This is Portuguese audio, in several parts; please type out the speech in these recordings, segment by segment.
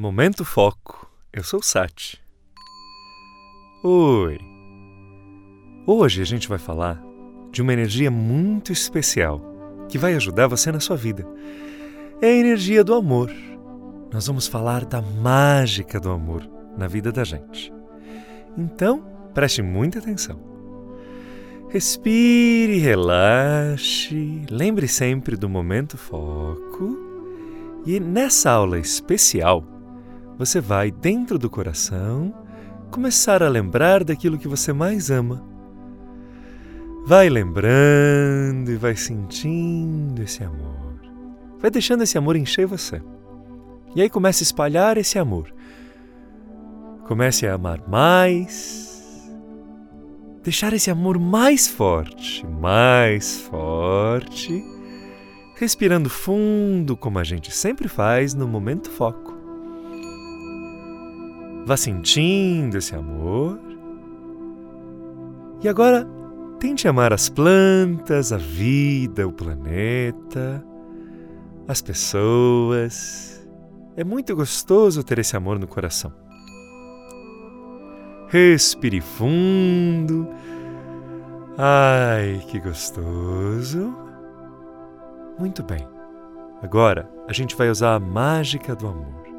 Momento Foco. Eu sou o Sati. Oi. Hoje a gente vai falar de uma energia muito especial que vai ajudar você na sua vida. É a energia do amor. Nós vamos falar da mágica do amor na vida da gente. Então, preste muita atenção. Respire, relaxe, lembre sempre do momento foco. E nessa aula especial, você vai, dentro do coração, começar a lembrar daquilo que você mais ama. Vai lembrando e vai sentindo esse amor. Vai deixando esse amor encher você. E aí comece a espalhar esse amor. Comece a amar mais deixar esse amor mais forte, mais forte, respirando fundo, como a gente sempre faz no momento foco. Vá sentindo esse amor. E agora, tente amar as plantas, a vida, o planeta, as pessoas. É muito gostoso ter esse amor no coração. Respire fundo. Ai, que gostoso. Muito bem. Agora a gente vai usar a mágica do amor.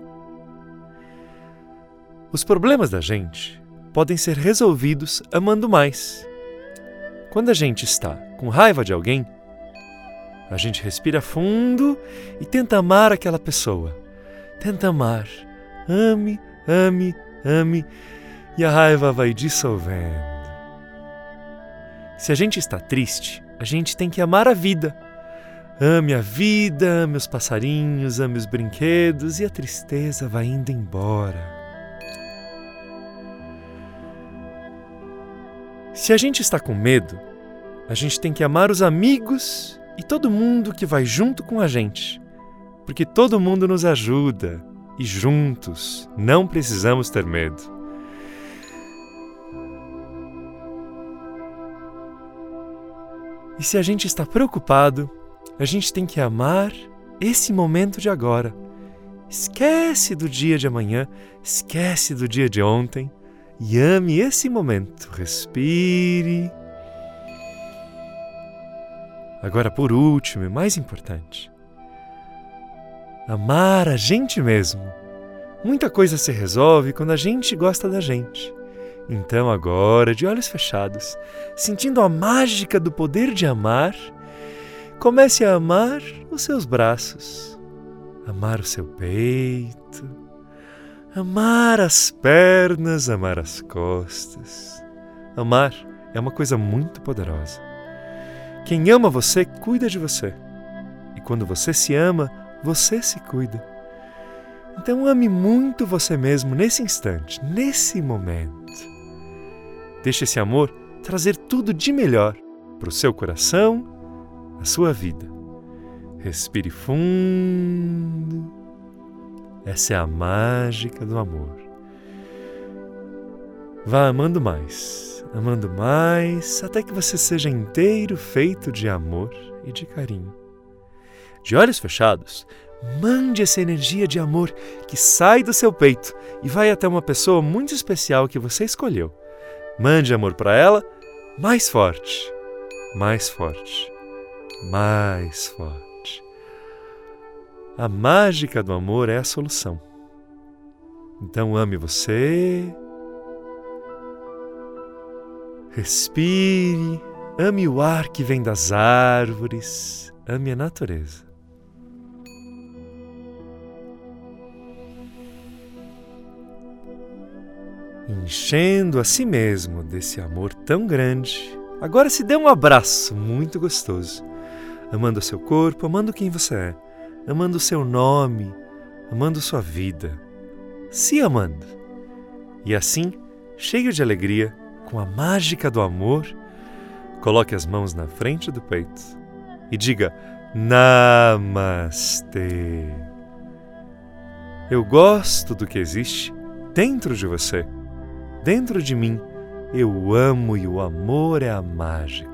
Os problemas da gente podem ser resolvidos amando mais. Quando a gente está com raiva de alguém, a gente respira fundo e tenta amar aquela pessoa. Tenta amar. Ame, ame, ame e a raiva vai dissolvendo. Se a gente está triste, a gente tem que amar a vida. Ame a vida, ame os passarinhos, ame os brinquedos e a tristeza vai indo embora. Se a gente está com medo, a gente tem que amar os amigos e todo mundo que vai junto com a gente, porque todo mundo nos ajuda e juntos não precisamos ter medo. E se a gente está preocupado, a gente tem que amar esse momento de agora. Esquece do dia de amanhã, esquece do dia de ontem e ame esse momento. Respire. Agora, por último e mais importante, amar a gente mesmo. Muita coisa se resolve quando a gente gosta da gente. Então, agora, de olhos fechados, sentindo a mágica do poder de amar, comece a amar os seus braços, amar o seu peito, amar as pernas, amar as costas. Amar é uma coisa muito poderosa. Quem ama você, cuida de você. E quando você se ama, você se cuida. Então ame muito você mesmo nesse instante, nesse momento. Deixe esse amor trazer tudo de melhor para o seu coração, a sua vida. Respire fundo. Essa é a mágica do amor. Vá amando mais, amando mais, até que você seja inteiro feito de amor e de carinho. De olhos fechados, Mande essa energia de amor que sai do seu peito e vai até uma pessoa muito especial que você escolheu. Mande amor para ela mais forte, mais forte, mais forte. A mágica do amor é a solução. Então ame você. Respire, ame o ar que vem das árvores, ame a natureza. enchendo a si mesmo desse amor tão grande, agora se dê um abraço muito gostoso, amando seu corpo, amando quem você é, amando seu nome, amando sua vida, se amando. E assim, cheio de alegria, com a mágica do amor, coloque as mãos na frente do peito e diga Namastê. Eu gosto do que existe dentro de você Dentro de mim, eu amo e o amor é a mágica.